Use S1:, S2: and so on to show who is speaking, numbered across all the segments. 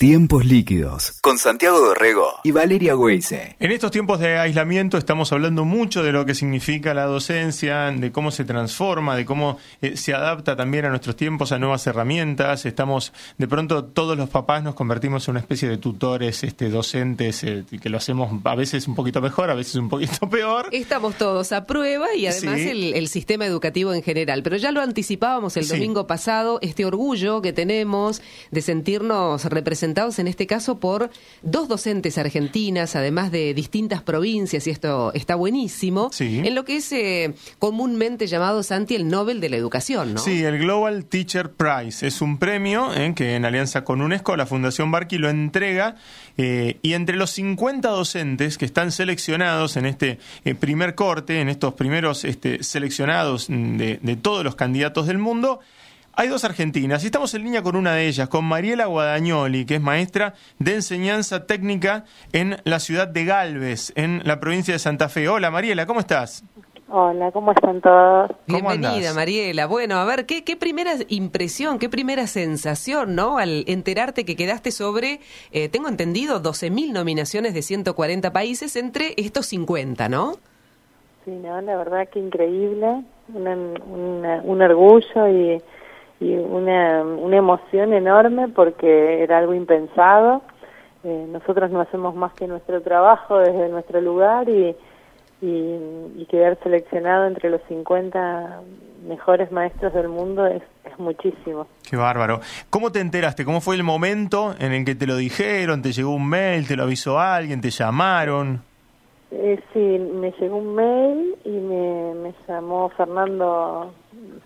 S1: Tiempos líquidos con Santiago Dorrego y Valeria Weise.
S2: En estos tiempos de aislamiento estamos hablando mucho de lo que significa la docencia, de cómo se transforma, de cómo eh, se adapta también a nuestros tiempos, a nuevas herramientas. Estamos, de pronto, todos los papás nos convertimos en una especie de tutores, este, docentes, eh, que lo hacemos a veces un poquito mejor, a veces un poquito peor.
S3: Estamos todos a prueba y además
S2: Sí.
S3: el, el sistema educativo en general. Pero ya lo anticipábamos el
S2: Sí.
S3: domingo pasado, este orgullo que tenemos de sentirnos representados en este caso por dos docentes argentinas, además de distintas provincias, y esto está buenísimo,
S2: Sí.
S3: en lo que es eh, comúnmente llamado, Santi, el Nobel de la Educación, ¿no?
S2: Sí, el Global Teacher Prize es un premio eh, que en alianza con UNESCO, la Fundación Barky lo entrega eh, y entre los 50 docentes que están seleccionados en este eh, primer corte, en estos primeros este, seleccionados mm, de, de todos los candidatos del mundo, hay dos argentinas y estamos en línea con una de ellas, con Mariela Guadagnoli, que es maestra de enseñanza técnica en la ciudad de Galvez, en la provincia de Santa Fe. Hola Mariela, ¿cómo estás?
S4: Hola, ¿cómo están todos?
S2: ¿Cómo
S3: Bienvenida,
S2: andás?
S3: Mariela. Bueno, a ver, ¿qué, qué primera impresión, qué primera sensación, ¿no? Al enterarte que quedaste sobre, eh, tengo entendido, 12.000 nominaciones de 140 países entre estos 50, ¿no?
S4: Sí, no, la verdad que increíble, una- una- un orgullo y, y una, una emoción enorme porque era algo impensado. Eh, nosotros no hacemos más que nuestro trabajo desde nuestro lugar y, y, y quedar seleccionado entre los 50 mejores maestros del mundo es, es muchísimo.
S2: Qué bárbaro. ¿Cómo te enteraste? ¿Cómo fue el momento en el que te lo dijeron? ¿Te llegó un mail? ¿Te lo avisó alguien? ¿Te llamaron?
S4: Eh, sí, me llegó un mail y me, me llamó Fernando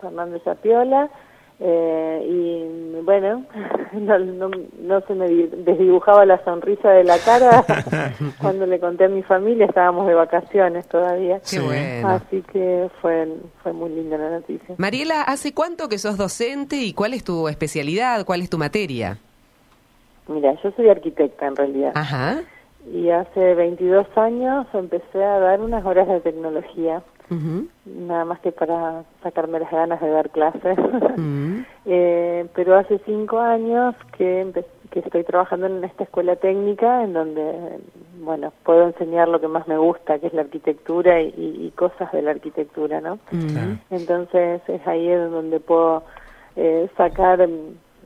S4: Fernando Zapiola eh, y bueno, no, no, no se me di- desdibujaba la sonrisa de la cara cuando le conté a mi familia, estábamos de vacaciones todavía.
S3: Qué bueno.
S4: Así que fue, fue muy linda la noticia.
S3: Mariela, ¿hace cuánto que sos docente y cuál es tu especialidad, cuál es tu materia?
S4: Mira, yo soy arquitecta en realidad.
S3: Ajá.
S4: Y hace 22 años empecé a dar unas horas de tecnología. Nada más que para sacarme las ganas de dar clases. Eh, pero hace cinco años que, que estoy trabajando en esta escuela técnica en donde, bueno, puedo enseñar lo que más me gusta, que es la arquitectura y, y cosas de la arquitectura, ¿no? Entonces es ahí en donde puedo eh, sacar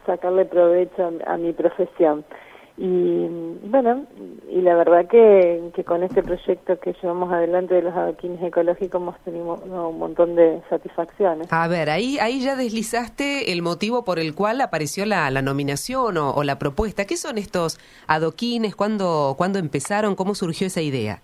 S4: sacarle provecho a, a mi profesión. Y bueno, y la verdad que, que con este proyecto que llevamos adelante de los adoquines ecológicos hemos tenido un montón de satisfacciones.
S3: A ver, ahí, ahí ya deslizaste el motivo por el cual apareció la, la nominación o, o la propuesta. ¿Qué son estos adoquines? ¿Cuándo, ¿Cuándo empezaron? ¿Cómo surgió esa idea?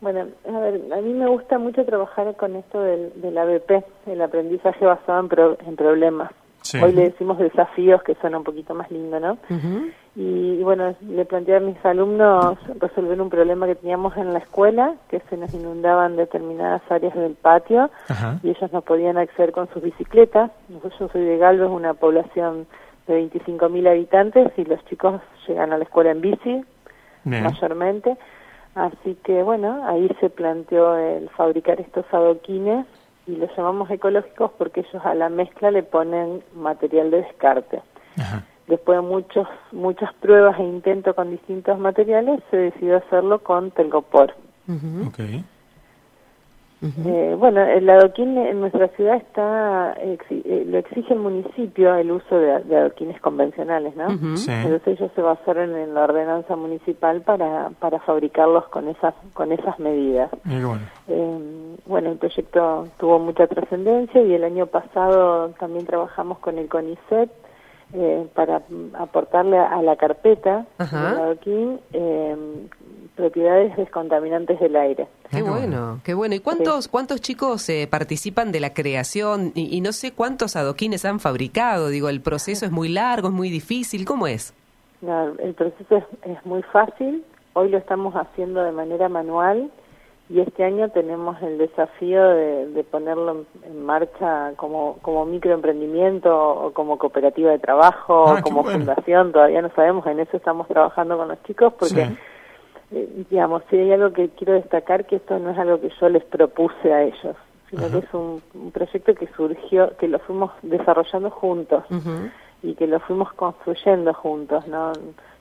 S4: Bueno, a ver, a mí me gusta mucho trabajar con esto del, del ABP, el aprendizaje basado en, pro- en problemas.
S2: Sí.
S4: Hoy le decimos desafíos, que suena un poquito más lindo, ¿no?
S3: Ujú.
S4: Y, y bueno, le planteé a mis alumnos resolver un problema que teníamos en la escuela, que se nos inundaban determinadas áreas del patio
S2: Ajá.
S4: y ellos no podían acceder con sus bicicletas. Yo soy de Galvez, una población de 25.000 habitantes y los chicos llegan a la escuela en bici
S2: Bien.
S4: mayormente. Así que bueno, ahí se planteó el fabricar estos adoquines y los llamamos ecológicos porque ellos a la mezcla le ponen material de descarte.
S2: Ajá.
S4: Después de muchos, muchas pruebas e intentos con distintos materiales, se decidió hacerlo con telgopor.
S3: Ujú.
S2: Ok.
S3: Ujú.
S4: Eh, bueno, el adoquín en nuestra ciudad está, exi- eh, lo exige el municipio el uso de, de adoquines convencionales, ¿no?
S2: Sí.
S4: Entonces ellos se basaron en la ordenanza municipal para, para fabricarlos con esas, con esas medidas.
S2: Y bueno.
S4: Eh, bueno, el proyecto tuvo mucha trascendencia y el año pasado también trabajamos con el CONICET eh, para aportarle a, la carpeta
S3: Ajá.
S4: del adoquín eh, propiedades descontaminantes del aire.
S3: Qué
S2: bueno.
S3: bueno, qué bueno. ¿Y cuántos, cuántos chicos eh, participan de la creación? Y, y no sé cuántos adoquines han fabricado. Digo, el proceso es muy largo, es muy difícil. ¿Cómo es?
S4: No, el proceso es, es muy fácil. Hoy lo estamos haciendo de manera manual y este año tenemos el desafío de, de ponerlo en, en marcha como, como microemprendimiento o como cooperativa de trabajo
S2: Ah,
S4: o como
S2: bueno.
S4: fundación. Todavía no sabemos, en eso estamos trabajando con los chicos porque,
S2: Sí.
S4: eh, digamos, si hay algo que quiero destacar, que esto no es algo que yo les propuse a ellos, sino
S2: Ajá.
S4: que es un, un proyecto que surgió, que lo fuimos desarrollando juntos y que lo fuimos construyendo juntos, ¿no?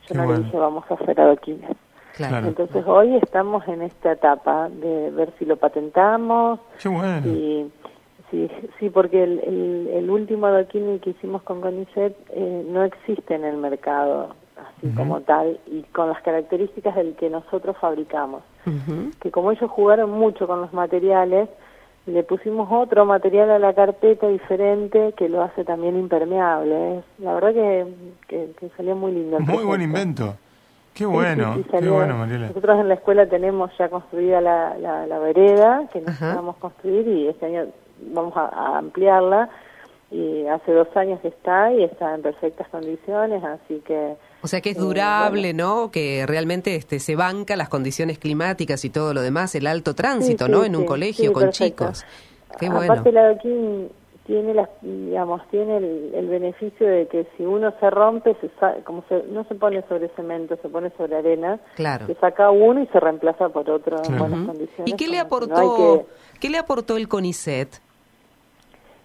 S4: Yo no le dije vamos a hacer adoquines. Claro. Entonces hoy estamos en esta etapa de ver si lo patentamos.
S2: Qué bueno.
S4: Y, sí, sí, porque el, el, último adoquín que hicimos con Conicet eh, no existe en el mercado así como tal y con las características del que nosotros fabricamos. Que como ellos jugaron mucho con los materiales, le pusimos otro material a la carpeta diferente que lo hace también impermeable. La verdad que, que, salió muy lindo.
S2: Muy buen invento. Qué bueno, qué bueno, Mariela.
S4: Nosotros en la escuela tenemos ya construida la, la, vereda que necesitamos construir y este año vamos a, ampliarla. Y hace dos años que está y está en perfectas condiciones, así que...
S3: O sea que es eh, durable, ¿no? Que realmente este, se banca las condiciones climáticas y todo lo demás, el alto tránsito, ¿no? En un colegio con chicos. Qué bueno.
S4: Aparte la tiene las, digamos tiene el, beneficio de que si uno se rompe se como se, no se pone sobre cemento se pone sobre arena
S3: claro.
S4: se saca uno y se reemplaza por otro en buenas condiciones
S3: y qué le aportó qué le aportó el CONICET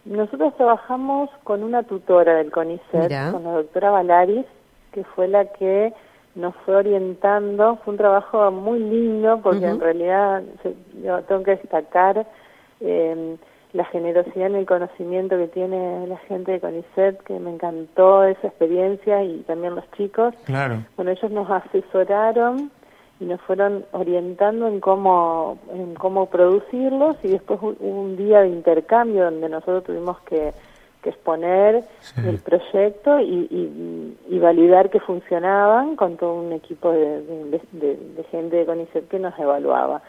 S4: nosotros trabajamos con una tutora del CONICET con la doctora Valaris que fue la que nos fue orientando. Fue un trabajo muy lindo porque en realidad yo tengo que destacar eh, la generosidad en el conocimiento que tiene la gente de CONICET, que me encantó esa experiencia y también los chicos.
S2: Claro.
S4: Bueno, ellos nos asesoraron y nos fueron orientando en cómo, en cómo producirlos y después hubo un día de intercambio donde nosotros tuvimos que, exponer el proyecto y, y, validar que funcionaban con todo un equipo de, de gente de CONICET que nos evaluaba.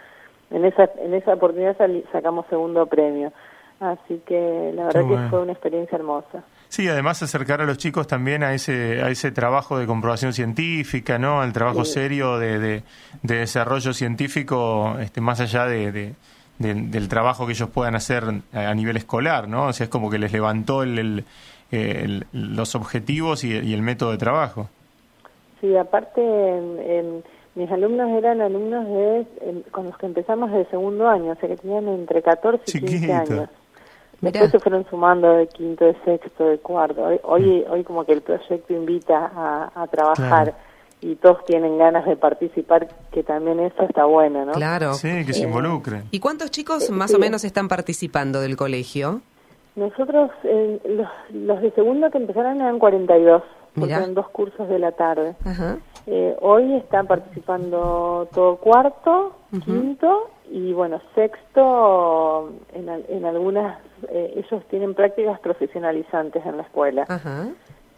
S4: En esa, en esa oportunidad sacamos segundo premio. Así que la verdad que fue una experiencia hermosa.
S2: Sí, además acercar a los chicos también a ese, a ese trabajo de comprobación científica, ¿no? Al trabajo serio de, de, desarrollo científico, este, más allá de, del trabajo que ellos puedan hacer a nivel escolar, ¿no? O sea, es como que les levantó el, los objetivos y, y, el método de trabajo.
S4: Sí, aparte, en mis alumnos eran alumnos de, con los que empezamos de segundo año, o sea que tenían entre 14 y 15 años. Después se fueron sumando de quinto, de sexto, de cuarto. Hoy, hoy, como que el proyecto invita a, trabajar y todos tienen ganas de participar, que también eso está bueno, ¿no?
S3: Claro.
S2: Sí, que se involucren.
S3: ¿Y cuántos chicos más o menos están participando del colegio?
S4: Nosotros, eh, los, los de segundo que empezaron eran 42, porque eran dos cursos de la tarde. Ajá. Eh, hoy están participando todo cuarto, quinto y bueno, sexto, en, en algunas, eh, ellos tienen prácticas profesionalizantes en la escuela.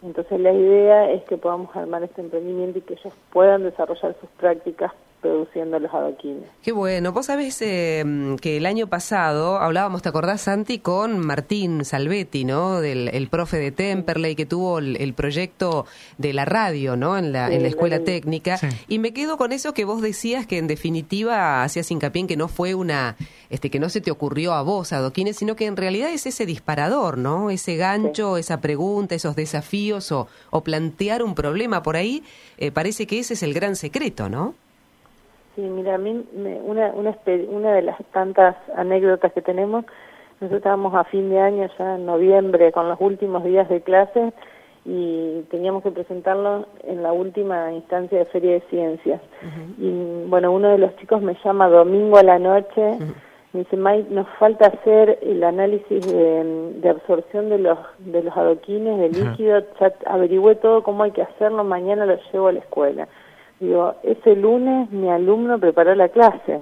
S4: Entonces la idea es que podamos armar este emprendimiento y que ellos puedan desarrollar sus prácticas produciendo los adoquines.
S3: Qué bueno. Vos sabés eh, que el año pasado hablábamos, ¿te acordás, Santi, con Martín Salvetti, ¿no? Del el profe de Temperley que tuvo el, proyecto de la radio, ¿no? En la, en la escuela técnica. Y me quedo con eso que vos decías que en definitiva hacías hincapié en que no fue una, este, que no se te ocurrió a vos, adoquines, sino que en realidad es ese disparador, ¿no? Ese gancho, esa pregunta, esos desafíos o, o plantear un problema por ahí. Eh, parece que ese es el gran secreto, ¿no?
S4: Sí, mira, a mí una, una, una de las tantas anécdotas que tenemos, nosotros estábamos a fin de año, ya en noviembre, con los últimos días de clase y teníamos que presentarlo en la última instancia de Feria de Ciencias. Y bueno, uno de los chicos me llama domingo a la noche, me dice, Mike, nos falta hacer el análisis de, absorción de los, de los adoquines, de líquido, ya averigüé todo cómo hay que hacerlo, mañana lo llevo a la escuela. Digo, ese lunes mi alumno preparó la clase.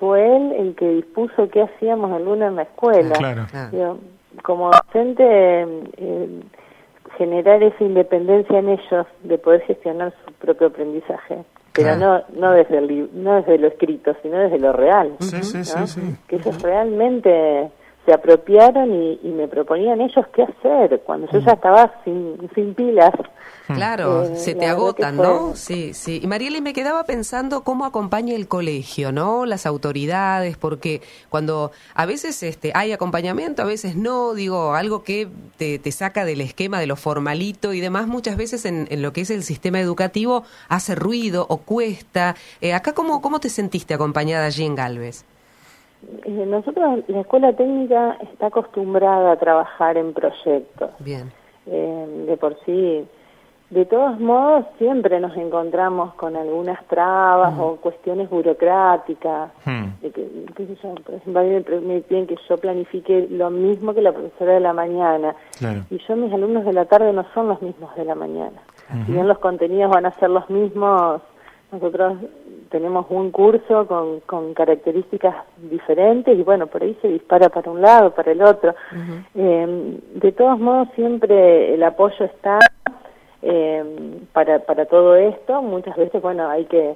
S4: Fue él el que dispuso qué hacíamos el lunes en la escuela. Digo, como docente, eh, generar esa independencia en ellos de poder gestionar su propio aprendizaje. Pero no, no, desde el, no desde lo escrito, sino desde lo real. que ellos realmente se apropiaron y, me proponían ellos qué hacer cuando yo ya estaba sin, sin pilas.
S3: Claro, eh, se te agotan, ¿no? Sí, sí. Y Mariela, me quedaba pensando cómo acompaña el colegio, ¿no? Las autoridades, porque cuando a veces este, hay acompañamiento, a veces no, digo, algo que te, te saca del esquema de lo formalito y demás, muchas veces en, en lo que es el sistema educativo hace ruido o cuesta. Eh, acá, ¿cómo, ¿cómo te sentiste acompañada allí en Galvez?
S4: Eh, nosotros, la escuela técnica está acostumbrada a trabajar en proyectos.
S3: Bien.
S4: eh, de por sí. De todos modos, siempre nos encontramos con algunas trabas o cuestiones burocráticas.
S2: Hmm.
S4: De que, qué sé yo, por ejemplo, a mí me piden que yo planifique lo mismo que la profesora de la mañana.
S2: Claro.
S4: Y yo, mis alumnos de la tarde no son los mismos de la mañana. Si bien los contenidos van a ser los mismos, nosotros tenemos un curso con, con características diferentes y bueno, por ahí se dispara para un lado, para el otro. Eh, de todos modos, siempre el apoyo está eh, para, para todo esto. Muchas veces, bueno, hay que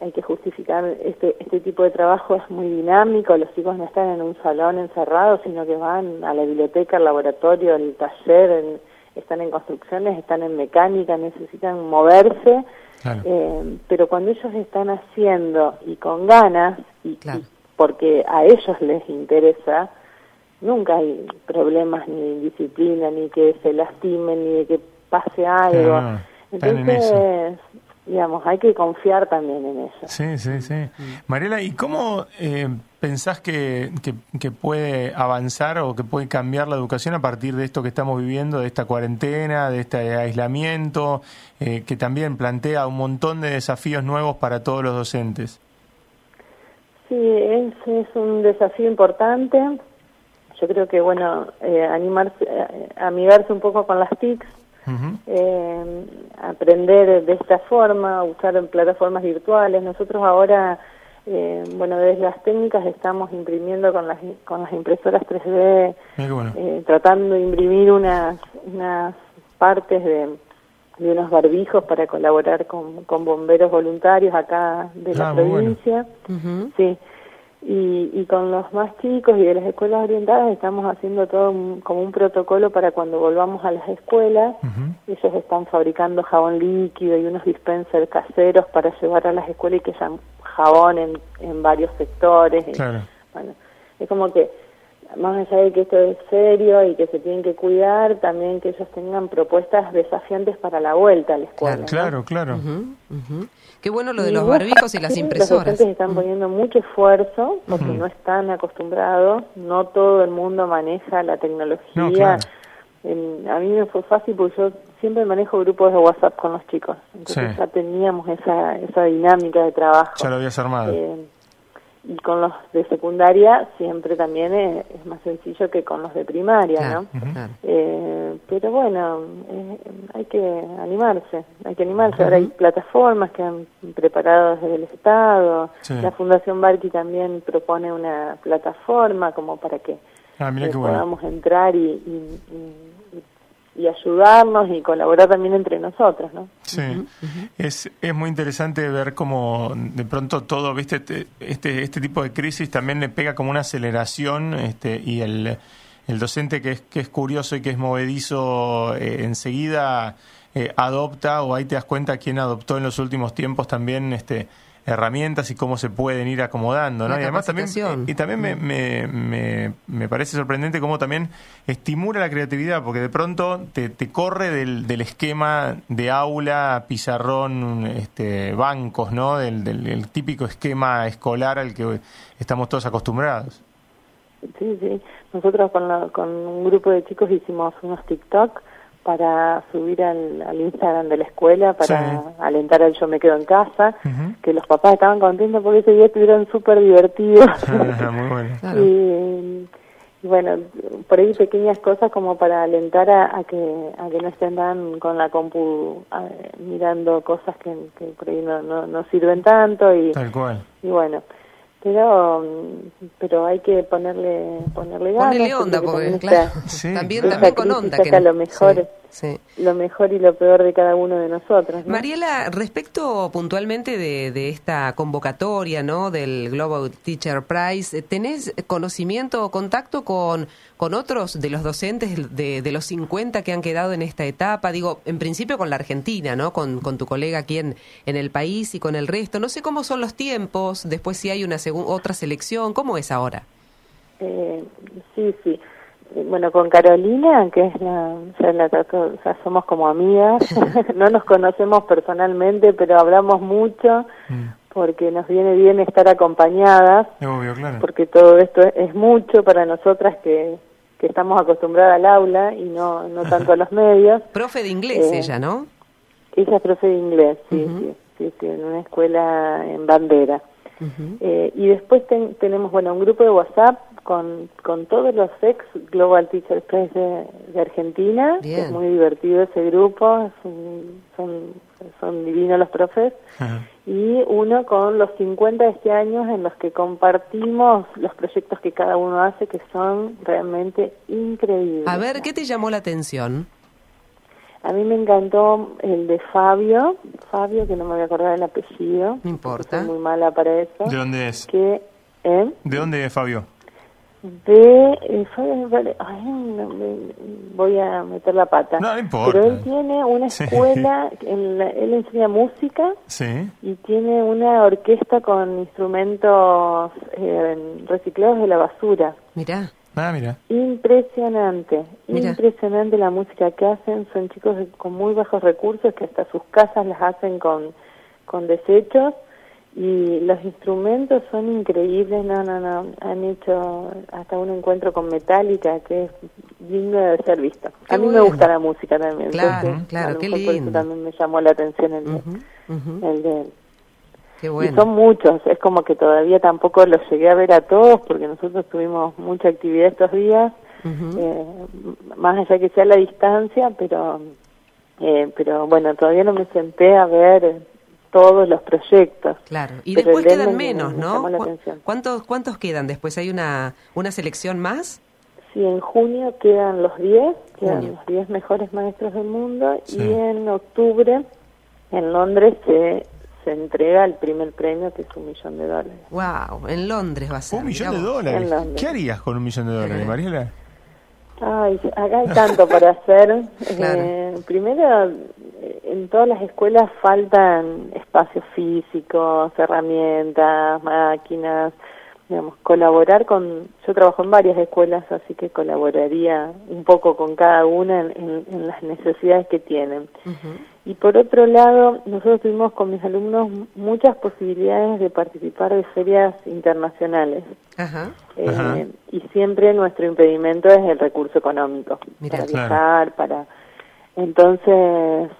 S4: hay que justificar este este tipo de trabajo es muy dinámico los chicos no están en un salón encerrados sino que van a la biblioteca al laboratorio al taller en- están en construcciones están en mecánica necesitan moverse
S2: Claro.
S4: eh, pero cuando ellos están haciendo y con ganas y,
S3: Claro.
S4: y porque a ellos les interesa nunca hay problemas ni de disciplina ni que se lastimen ni de que pase algo
S2: en
S4: entonces digamos hay que confiar también en ellos
S2: Sí, sí, sí. Mariela, ¿y cómo eh, pensás que, que, que puede avanzar o que puede cambiar la educación a partir de esto que estamos viviendo, de esta cuarentena, de este aislamiento, eh, que también plantea un montón de desafíos nuevos para todos los docentes?
S4: Sí, es, es un desafío importante. Yo creo que, bueno, eh, animarse, eh, amigarse un poco con las TICs, Eh, aprender de esta forma, usar plataformas virtuales. Nosotros ahora, eh, bueno, desde las técnicas estamos imprimiendo con las, con las impresoras 3D,
S2: Mira qué bueno.
S4: eh, tratando de imprimir unas, unas partes de, de unos barbijos para colaborar con, con bomberos voluntarios acá de la
S2: Ah, bueno.
S4: provincia. Sí, y, y con los más chicos y de las escuelas orientadas estamos haciendo todo un- como un protocolo para cuando volvamos a las escuelas. Ellos están fabricando jabón líquido y unos dispensers caseros para llevar a las escuelas y que haya jabón en, en varios sectores. Y,
S2: Claro.
S4: Bueno, es como que más allá de que esto es serio y que se tienen que cuidar, también que ellos tengan propuestas desafiantes para la vuelta a la escuela. ¿no?
S2: Claro, claro.
S3: Qué bueno lo de
S4: Y
S3: los barbijos y las
S4: Los
S3: impresoras.
S4: docentes están poniendo mucho esfuerzo porque no están acostumbrados, no todo el mundo maneja la tecnología.
S2: No, claro.
S4: En- a mí me fue fácil porque yo siempre manejo grupos de WhatsApp con los chicos, entonces
S2: Sí.
S4: ya teníamos esa, esa dinámica de trabajo.
S2: Ya lo habías armado.
S4: Eh, y con los de secundaria siempre también es, es más sencillo que con los de primaria,
S3: Claro,
S4: ¿no?
S3: claro.
S4: Eh, pero bueno, eh, hay que animarse, hay que animarse. Ahora hay plataformas que han preparado desde el Estado.
S2: Sí.
S4: La Fundación Barqui también propone una plataforma como para que
S2: Ah, mira
S4: eh,
S2: bueno.
S4: podamos entrar y, y, y- y ayudarnos y colaborar también entre nosotros, ¿no?
S2: Sí, es, es muy interesante ver cómo de pronto todo, viste, este, este, este tipo de crisis también le pega como una aceleración este, y el, el docente que es, que es curioso y que es movedizo eh, enseguida eh, adopta o ahí te das cuenta quién adoptó en los últimos tiempos también este herramientas y cómo se pueden ir acomodando, ¿no?
S3: La
S2: y además también
S3: capacitación.
S2: y también me, me, me, me parece sorprendente cómo también estimula la creatividad, porque de pronto te, te corre del, del esquema de aula, pizarrón, este, bancos, ¿no? Del, del, del típico esquema escolar al que estamos todos acostumbrados.
S4: Sí, sí. Nosotros con, la- con un grupo de chicos hicimos unos TikTok para subir al, al Instagram de la escuela, para
S2: Sí.
S4: alentar al Yo me quedo en casa, que los papás estaban contentos porque ese día estuvieron súper divertidos.
S2: Muy bueno.
S3: Claro.
S4: y, y bueno, por ahí pequeñas cosas como para alentar a, a que a que no estén tan con la compu eh, mirando cosas que, que por ahí no, no, no sirven tanto y,
S2: Tal cual.
S4: y bueno pero pero hay que ponerle ponerle ganas
S3: Ponele onda,
S4: porque
S3: porque
S4: también
S3: claro,
S4: está-
S2: Sí,
S3: también, con onda. que
S4: saca lo mejor.
S3: Sí, sí.
S4: lo mejor y lo peor de cada uno de nosotros ¿no?
S3: Mariela, respecto puntualmente de, de esta convocatoria, ¿no? Del Global Teacher Prize, ¿tenés conocimiento o contacto con, con otros de los docentes de, de los 50 que han quedado en esta etapa? Digo, en principio con la Argentina, ¿no? Con, con tu colega aquí en, en el país y con el resto. No sé cómo son los tiempos, después si hay una otra selección, ¿cómo es ahora?
S4: Eh, sí, sí. Bueno, con Carolina, que es la, ya, la trato- ya somos como amigas, no nos conocemos personalmente, pero hablamos mucho
S2: Mm.
S4: porque nos viene bien estar acompañadas,
S2: obvio, claro.
S4: porque todo esto es, es mucho para nosotras que, que estamos acostumbradas al aula y no, no tanto a los medios.
S3: Profe de inglés
S4: Eh,
S3: ella, ¿no?
S4: Ella es profe de inglés, sí, sí, sí, sí, en una escuela en Bandera. Eh, y después ten- tenemos, bueno, un grupo de WhatsApp con, con todos los ex Global Teachers Press de, de Argentina. que. Es muy divertido ese grupo, es un- son, son divinos los profes. Y uno con los 50 de este año en los que compartimos los proyectos que cada uno hace, que son realmente increíbles.
S3: A ver, ¿qué te llamó la atención?
S4: A mí me encantó el de Fabio, Fabio, que no me voy a acordar el apellido.
S3: No importa.
S4: Soy muy mala para eso.
S2: ¿De dónde es?
S4: Que, ¿eh?
S2: ¿De dónde es, Fabio?
S4: De, pare- ay, no, me- voy a meter la pata.
S2: No, no importa.
S4: Pero él tiene una
S2: Sí.
S4: escuela, en la- él enseña música
S2: Sí.
S4: y tiene una orquesta con instrumentos eh, reciclados de la basura.
S3: Mirá.
S2: Ah, mira.
S4: Impresionante,
S3: Mira.
S4: impresionante la música que hacen. Son chicos de- con muy bajos recursos que hasta sus casas las hacen con, con desechos y los instrumentos son increíbles. No, no, no. Han hecho hasta un encuentro con Metallica que es digno de ser visto.
S3: Qué
S4: a mí me
S3: bueno.
S4: gusta la música también.
S3: Claro,
S4: entonces,
S3: claro, qué
S4: por eso
S3: lindo.
S4: también me llamó la atención el de,
S3: ujú.
S4: el de.
S3: Qué
S4: Y
S3: bueno.
S4: son muchos, es como que todavía tampoco los llegué a ver a todos porque nosotros tuvimos mucha actividad estos días, eh, más allá que sea la distancia, pero eh, pero bueno, todavía no me senté a ver todos los proyectos.
S3: Claro. Y
S4: Pero
S3: después quedan
S4: me-
S3: menos,
S4: me
S3: ¿no?
S4: llamó la
S3: ¿Cu-
S4: atención.
S3: ¿Cuántos, ¿Cuántos quedan después? ¿Hay una, una selección más?
S4: Sí, en junio quedan los 10, quedan
S3: Junio.
S4: los 10 mejores maestros del mundo
S2: Sí.
S4: y en octubre en Londres se, se entrega el primer premio que es un millón de dólares.
S3: Wow, en Londres va a ser.
S2: Un millón de dólares. ¿Qué harías con un millón de dólares, Mariela?
S4: Ay, acá hay tanto para hacer.
S3: Claro.
S4: Eh, primero, en todas las escuelas faltan espacios físicos, herramientas, máquinas, digamos, colaborar con... Yo trabajo en varias escuelas, así que colaboraría un poco con cada una en, en- en las necesidades que tienen. Y por otro lado, nosotros tuvimos con mis alumnos muchas posibilidades de participar de ferias internacionales.
S3: Ajá.
S4: Eh,
S2: Ajá.
S4: y siempre nuestro impedimento es el recurso económico
S3: Mirá.
S4: para
S2: Claro.
S4: viajar, para entonces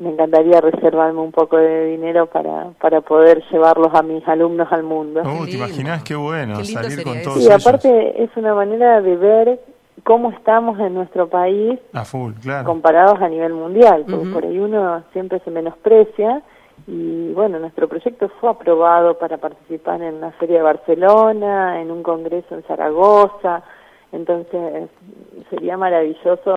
S4: me encantaría reservarme un poco de dinero para para poder llevarlos a mis alumnos al mundo.
S2: Oh, ¿te imaginas qué bueno
S3: Qué
S2: salir con
S3: eso.
S2: todos
S4: Sí,
S2: ellos?
S4: aparte es una manera de ver cómo estamos en nuestro país
S2: A full, claro.
S4: comparados a nivel mundial, porque por ahí uno siempre se menosprecia y bueno, nuestro proyecto fue aprobado para participar en la Feria de Barcelona, en un congreso en Zaragoza, entonces sería maravilloso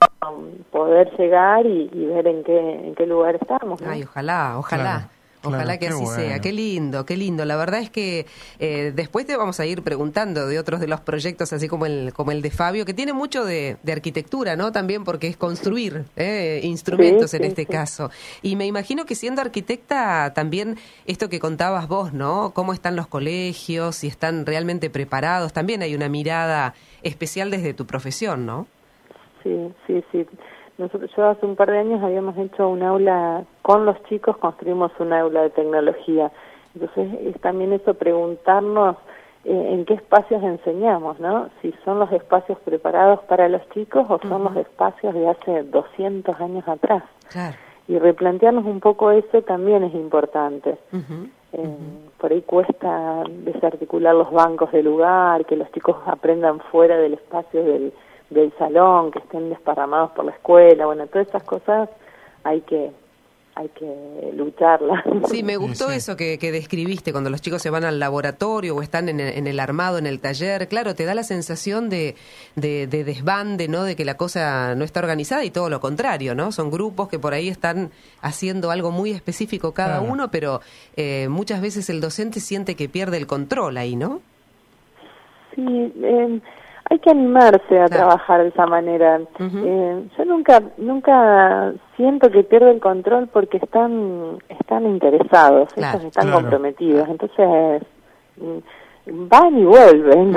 S4: poder llegar y, y ver en qué en qué lugar estamos. ¿no?
S3: Ay, ojalá, ojalá.
S2: Claro,
S3: Ojalá
S2: claro,
S3: que así sea. Qué lindo, qué lindo. La verdad es que eh, después te vamos a ir preguntando de otros de los proyectos, así como el, como el de Fabio, que tiene mucho de, de arquitectura, ¿no? También porque es construir eh, instrumentos
S4: Sí,
S3: en
S4: sí,
S3: este
S4: sí.
S3: caso. Y me imagino que siendo arquitecta, también esto que contabas vos, ¿no? Cómo están los colegios, si están realmente preparados. También hay una mirada especial desde tu profesión, ¿no?
S4: Sí, sí, sí. Nosotros, yo hace un par de años habíamos hecho un aula con los chicos, construimos un aula de tecnología. Entonces es también eso preguntarnos eh, en qué espacios enseñamos, ¿no? Si son los espacios preparados para los chicos o son los espacios de hace 200 años atrás.
S3: Claro.
S4: Y replantearnos un poco eso también es importante. Eh, Por ahí cuesta desarticular los bancos del lugar, que los chicos aprendan fuera del espacio del, del salón, que estén desparramados por la escuela, bueno, todas esas cosas hay que hay que lucharlas.
S3: Sí, me gustó
S2: sí.
S3: eso que, que describiste cuando los chicos se van al laboratorio o están en el, en el armado, en el taller. Claro, te da la sensación de, de, de desbande, ¿no? De que la cosa no está organizada y todo lo contrario, ¿no? Son grupos que por ahí están haciendo algo muy específico cada
S2: Claro.
S3: uno, pero eh, muchas veces el docente siente que pierde el control ahí, ¿no?
S4: Sí, eh, hay que animarse a
S3: Claro.
S4: trabajar de esa manera. Eh, yo nunca nunca siento que pierde el control porque están están interesados,
S3: Claro.
S4: ellos están
S2: Claro.
S4: comprometidos. Entonces mm, van y vuelven.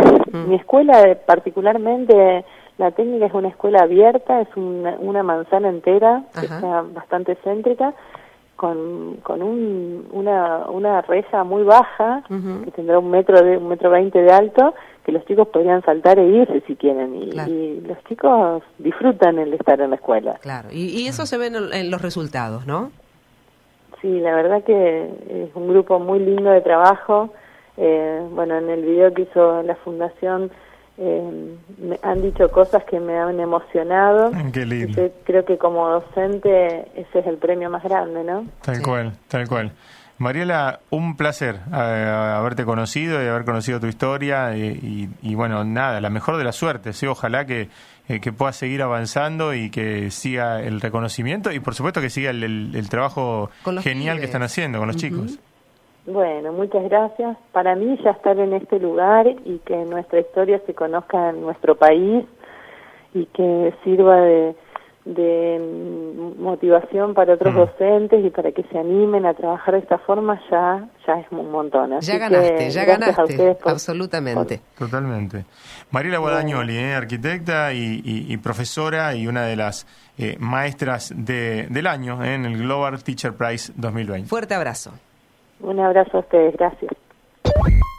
S4: Mi escuela eh, particularmente la técnica es una escuela abierta, es una, una manzana entera que está bastante céntrica con, con un, una, una reja muy baja, que tendrá un metro de un metro veinte de alto, que los chicos podrían saltar e irse si quieren. Y, los chicos disfrutan el estar en la escuela.
S3: Claro, y, eso se ve en, los resultados, ¿no?
S4: Sí, la verdad que es un grupo muy lindo de trabajo. Eh, bueno, en el video que hizo la fundación eh, me han dicho cosas que me han emocionado.
S2: Qué lindo.
S4: creo que como docente ese es el premio más grande, ¿no?
S2: Tal cual, tal cual. Mariela, un placer eh, haberte conocido y haber conocido tu historia y, bueno, nada, la mejor de la suerte, sí, ojalá que, eh, que puedas seguir avanzando y que siga el reconocimiento y por supuesto que siga el, trabajo genial que están haciendo con los chicos.
S4: Bueno, muchas gracias. Para mí ya estar en este lugar y que nuestra historia se conozca en nuestro país y que sirva de, motivación para otros docentes y para que se animen a trabajar de esta forma ya ya es un montón.
S3: ya ganaste, ya ganaste, absolutamente.
S2: Totalmente. Mariela Guadagnoli, eh, arquitecta y, profesora y una de las eh, maestras de, del año eh, en el Global Teacher Prize 2020.
S3: Fuerte abrazo.
S4: Un abrazo a ustedes, gracias.